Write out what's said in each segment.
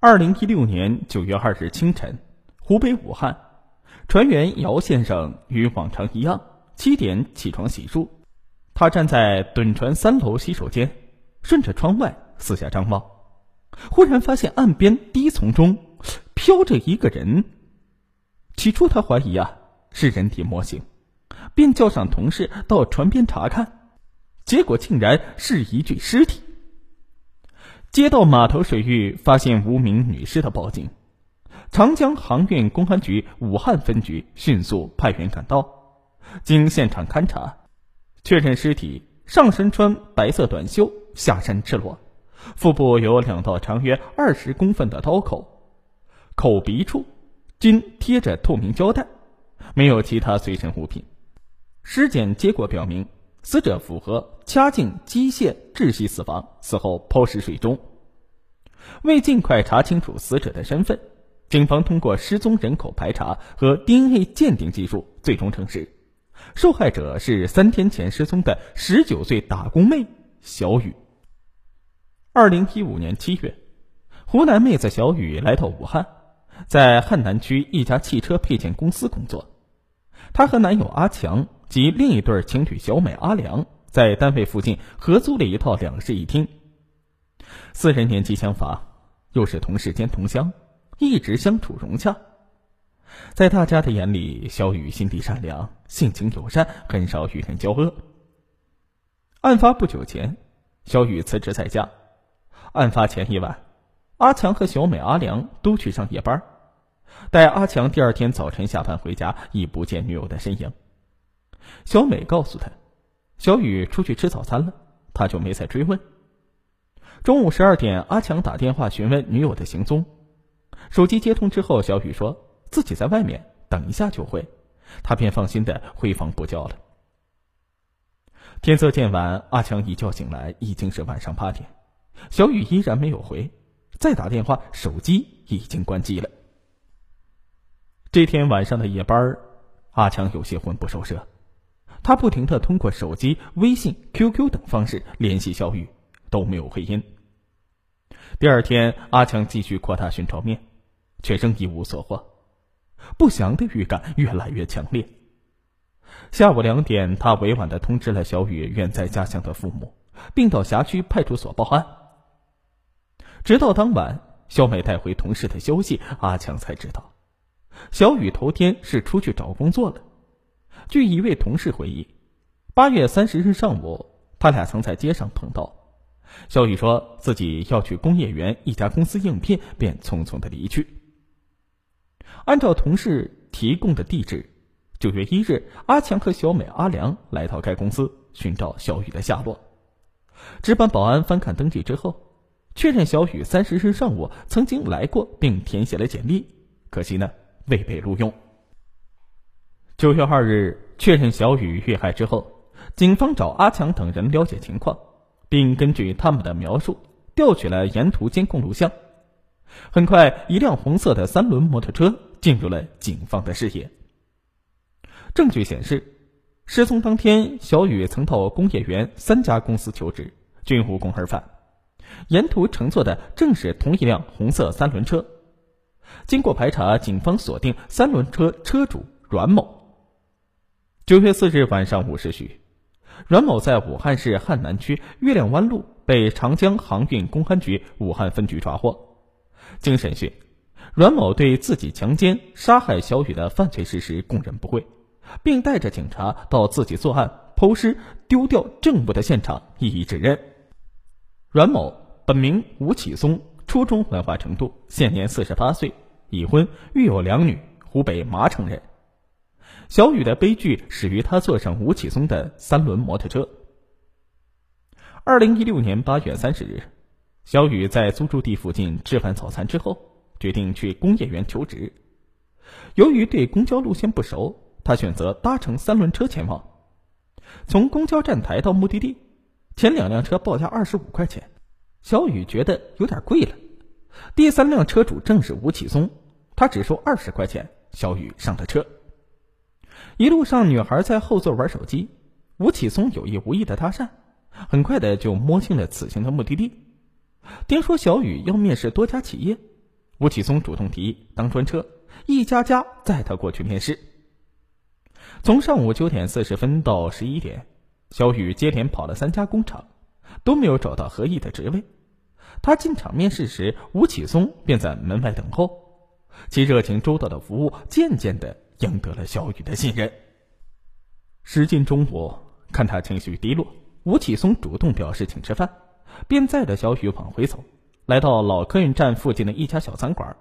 二零一六年九月二日清晨，湖北武汉，船员姚先生与往常一样，七点起床洗漱。他站在趸船三楼洗手间，顺着窗外四下张望，忽然发现岸边低丛中飘着一个人。起初他怀疑啊是人体模型，便叫上同事到船边查看，结果竟然是一具尸体。接到码头水域发现无名女尸的报警，长江航运公安局武汉分局迅速派员赶到，经现场勘查，确认尸体上身穿白色短袖，下身赤裸，腹部有两道长约二十公分的刀口，口鼻处均贴着透明胶带，没有其他随身物品。尸检结果表明。死者符合掐颈机械窒息死亡，死后抛尸水中。为尽快查清楚死者的身份，警方通过失踪人口排查和 DNA 鉴定技术，最终证实受害者是三天前失踪的十九岁打工妹小雨。二零一五年七月，湖南妹子小雨来到武汉，在汉南区一家汽车配件公司工作。她和男友阿强。及另一对情侣小美、阿良在单位附近合租了一套两室一厅。四人年纪相仿，又是同事兼同乡，一直相处融洽。在大家的眼里，小雨心地善良，性情友善，很少与人交恶。案发不久前，小雨辞职在家。案发前一晚，阿强和小美、阿良都去上夜班。待阿强第二天早晨下班回家，已不见女友的身影。小美告诉他，小雨出去吃早餐了，他就没再追问。中午十二点，阿强打电话询问女友的行踪，手机接通之后，小雨说自己在外面，等一下就回，他便放心的回房补觉了。天色渐晚，阿强一觉醒来已经是晚上八点，小雨依然没有回，再打电话，手机已经关机了。这天晚上的夜班，阿强有些魂不守舍。他不停的通过手机、微信、QQ 等方式联系小雨，都没有回音。第二天，阿强继续扩大寻找面，却仍一无所获。不祥的预感越来越强烈。下午两点，他委婉的通知了小雨远在家乡的父母，并到辖区派出所报案。直到当晚，小美带回同事的消息，阿强才知道，小雨头天是出去找工作了。据一位同事回忆，八月三十日上午，他俩曾在街上碰到。小雨说自己要去工业园一家公司应聘，便匆匆的离去。按照同事提供的地址，九月一日，阿强和小美、阿良来到该公司寻找小雨的下落。值班保安翻看登记之后，确认小雨三十日上午曾经来过，并填写了简历，可惜呢，未被录用。九月二日，确认小雨遇害之后，警方找阿强等人了解情况，并根据他们的描述调取了沿途监控录像。很快，一辆红色的三轮摩托车进入了警方的视野。证据显示，失踪当天，小雨曾到工业园三家公司求职，均无功而返。沿途乘坐的正是同一辆红色三轮车。经过排查，警方锁定三轮车车主阮某。九月四日晚上五时许，阮某在武汉市汉南区月亮湾路被长江航运公安局武汉分局抓获。经审讯，阮某对自己强奸、杀害小雨的犯罪事实供认不讳，并带着警察到自己作案、抛尸、丢掉证物的现场一一指认。阮某本名吴启松，初中文化程度，现年四十八岁，已婚，育有两女，湖北麻城人。小雨的悲剧始于他坐上吴启松的三轮摩托车。二零一六年八月三十日，小雨在租住地附近吃完早餐之后，决定去工业园求职。由于对公交路线不熟，他选择搭乘三轮车前往。从公交站台到目的地，前两辆车报价二十五块钱，小雨觉得有点贵了。第三辆车主正是吴启松，他只收二十块钱。小雨上了车。一路上，女孩在后座玩手机，吴启松有意无意的搭讪，很快的就摸清了此行的目的地。听说小雨要面试多家企业，吴启松主动提议当专车，一家家载他过去面试。从上午九点四十分到十一点，小雨接连跑了三家工厂，都没有找到合意的职位。他进厂面试时，吴启松便在门外等候。其热情周到的服务渐渐的赢得了小雨的信任。时近中午，看他情绪低落，吴启松主动表示请吃饭，便载着小雨往回走，来到老客运站附近的一家小餐馆。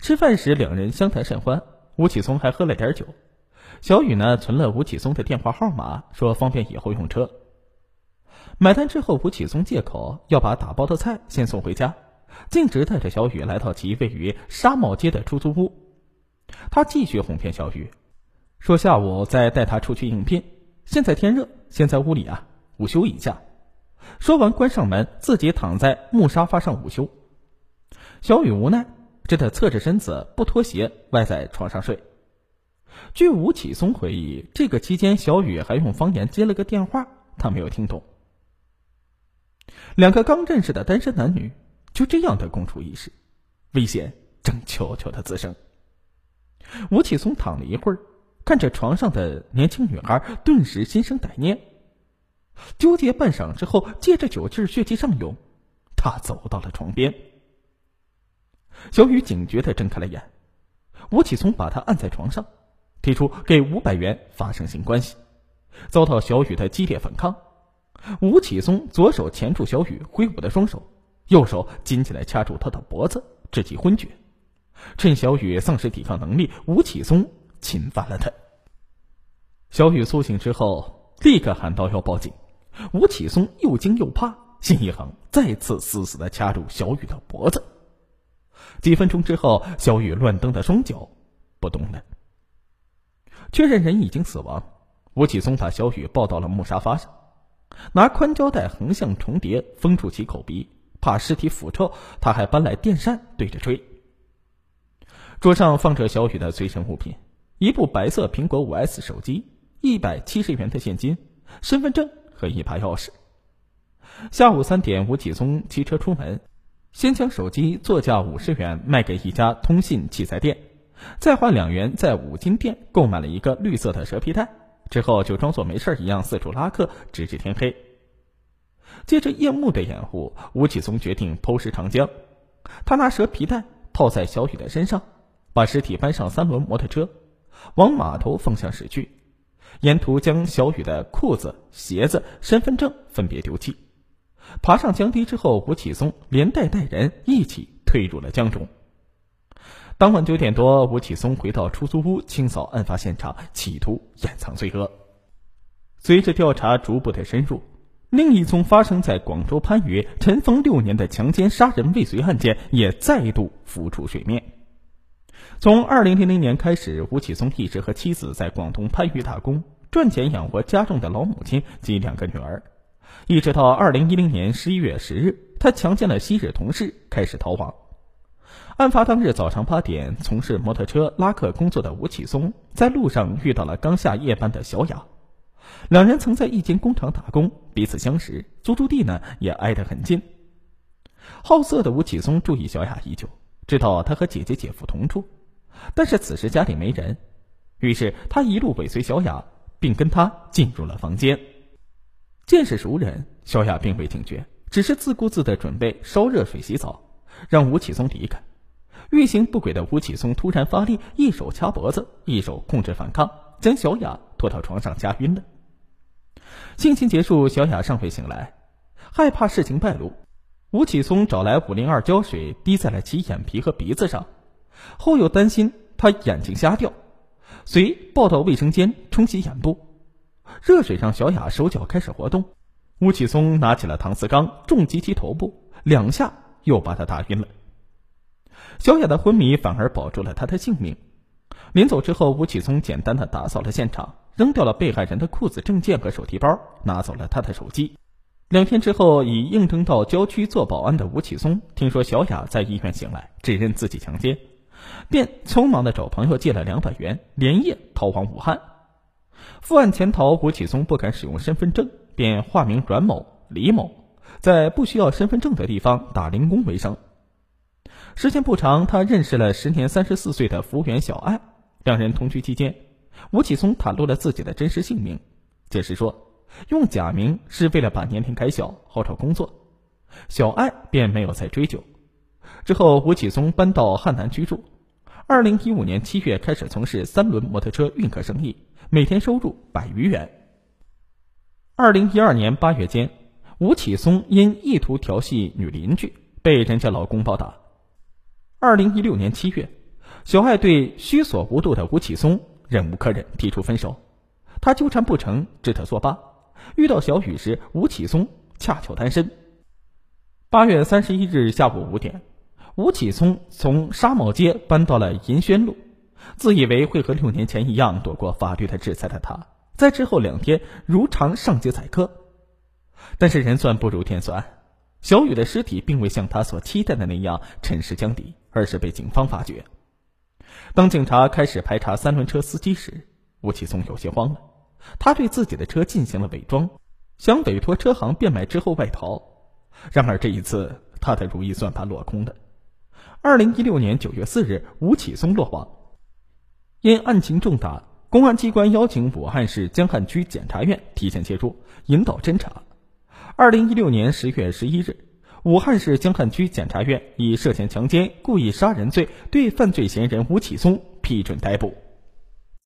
吃饭时，两人相谈甚欢，吴启松还喝了点酒。小雨呢，存了吴启松的电话号码，说方便以后用车。买单之后，吴启松借口要把打包的菜先送回家。径直带着小雨来到其位于沙帽街的出租屋，他继续哄骗小雨，说下午再带他出去应聘。现在天热，先在屋里啊午休一下。说完关上门，自己躺在木沙发上午休。小雨无奈，只得侧着身子不脱鞋歪在床上睡。据吴启松回忆，这个期间小雨还用方言接了个电话，他没有听懂。两个刚认识的单身男女。就这样的共处一室，危险正悄悄的滋生。吴启松躺了一会儿，看着床上的年轻女孩，顿时心生歹念。纠结半晌之后，借着酒劲血气上涌，他走到了床边。小雨警觉的睁开了眼，吴启松把她按在床上，提出给五百元发生性关系，遭到小雨的激烈反抗。吴启松左手钳住小雨挥舞的双手。右手紧起来掐住他的脖子，致其昏厥。趁小雨丧失抵抗能力，吴启松侵犯了他。小雨苏醒之后，立刻喊道要报警。吴启松又惊又怕，心一横，再次死死的掐住小雨的脖子。几分钟之后，小雨乱蹬的双脚不动了。确认人已经死亡，吴启松把小雨抱到了木沙发上，拿宽胶带横向重叠，封住其口鼻。怕尸体腐臭，他还搬来电扇对着吹。桌上放着小雨的随身物品：一部白色苹果五 S 手机、一百七十元的现金、身份证和一把钥匙。下午三点，吴启松骑车出门，先将手机作价五十元卖给一家通信器材店，再花两元在五金店购买了一个绿色的蛇皮袋，之后就装作没事一样四处拉客，直至天黑。借着夜幕的掩护，吴启松决定剖尸长江。他拿蛇皮袋套在小雨的身上，把尸体搬上三轮摩托车，往码头方向驶去。沿途将小雨的裤子、鞋子、身份证分别丢弃。爬上江堤之后，吴启松连带带人一起退入了江中。当晚九点多，吴启松回到出租屋清扫案发现场，企图掩藏罪恶。随着调查逐步的深入。另一宗发生在广州番禺、尘封六年的强奸杀人未遂案件也再度浮出水面。从二零零零年开始，吴启松一直和妻子在广东番禺打工，赚钱养活家中的老母亲及两个女儿。一直到二零一零年十一月十日，他强奸了昔日同事，开始逃亡。案发当日早上八点，从事摩托车拉客工作的吴启松在路上遇到了刚下夜班的小雅。两人曾在一间工厂打工，彼此相识，租住地呢也挨得很近。好色的吴启松注意小雅已久，知道她和姐姐姐夫同住，但是此时家里没人，于是他一路尾随小雅，并跟她进入了房间。见是熟人，小雅并未警觉，只是自顾自地准备烧热水洗澡，让吴启松离开。欲行不轨的吴启松突然发力，一手掐脖子，一手控制反抗，将小雅拖到床上掐晕了。性侵结束，小雅尚未醒来，害怕事情败露，吴启松找来五零二胶水滴在了其眼皮和鼻子上，后又担心她眼睛瞎掉，遂抱到卫生间冲洗眼部。热水让小雅手脚开始活动，吴启松拿起了搪瓷缸重击其头部，两下又把她打晕了。小雅的昏迷反而保住了她的性命。临走之后，吴启松简单的打扫了现场。扔掉了被害人的裤子、证件和手提包，拿走了他的手机。两天之后，已应征到郊区做保安的吴启松，听说小雅在医院醒来，指认自己强奸，便匆忙的找朋友借了两百元，连夜逃往武汉。负案潜逃，吴启松不敢使用身份证，便化名阮某、李某，在不需要身份证的地方打零工为生。时间不长，他认识了时年三十四岁的服务员小艾。两人同居期间，吴启松袒露了自己的真实姓名，解释说用假名是为了把年龄改小，好找工作。小艾便没有再追究。之后，吴启松搬到汉南居住。二零一五年七月开始从事三轮摩托车运客生意，每天收入百余元。二零一二年八月间，吴启松因意图调戏女邻居，被人家老公暴打。二零一六年七月，小爱对虚索无度的吴启松忍无可忍，提出分手。他纠缠不成，只得作罢。遇到小雨时，吴启松恰巧单身。八月三十一日下午五点，吴启聪从沙帽街搬到了银轩路，自以为会和六年前一样躲过法律的制裁的他，在之后两天如常上街载客。但是人算不如天算，小雨的尸体并未像他所期待的那样沉尸江底。而是被警方发觉。当警察开始排查三轮车司机时，吴启聪有些慌了。他对自己的车进行了伪装，想委托车行变卖之后外逃。然而这一次，他的如意算盘落空了。二零一六年九月四日，吴启松落网。因案情重大，公安机关邀请武汉市江汉区检察院提前介入，引导侦查。二零一六年十月十一日。武汉市江汉区检察院以涉嫌强奸、故意杀人罪对犯罪嫌疑人吴启松批准逮捕。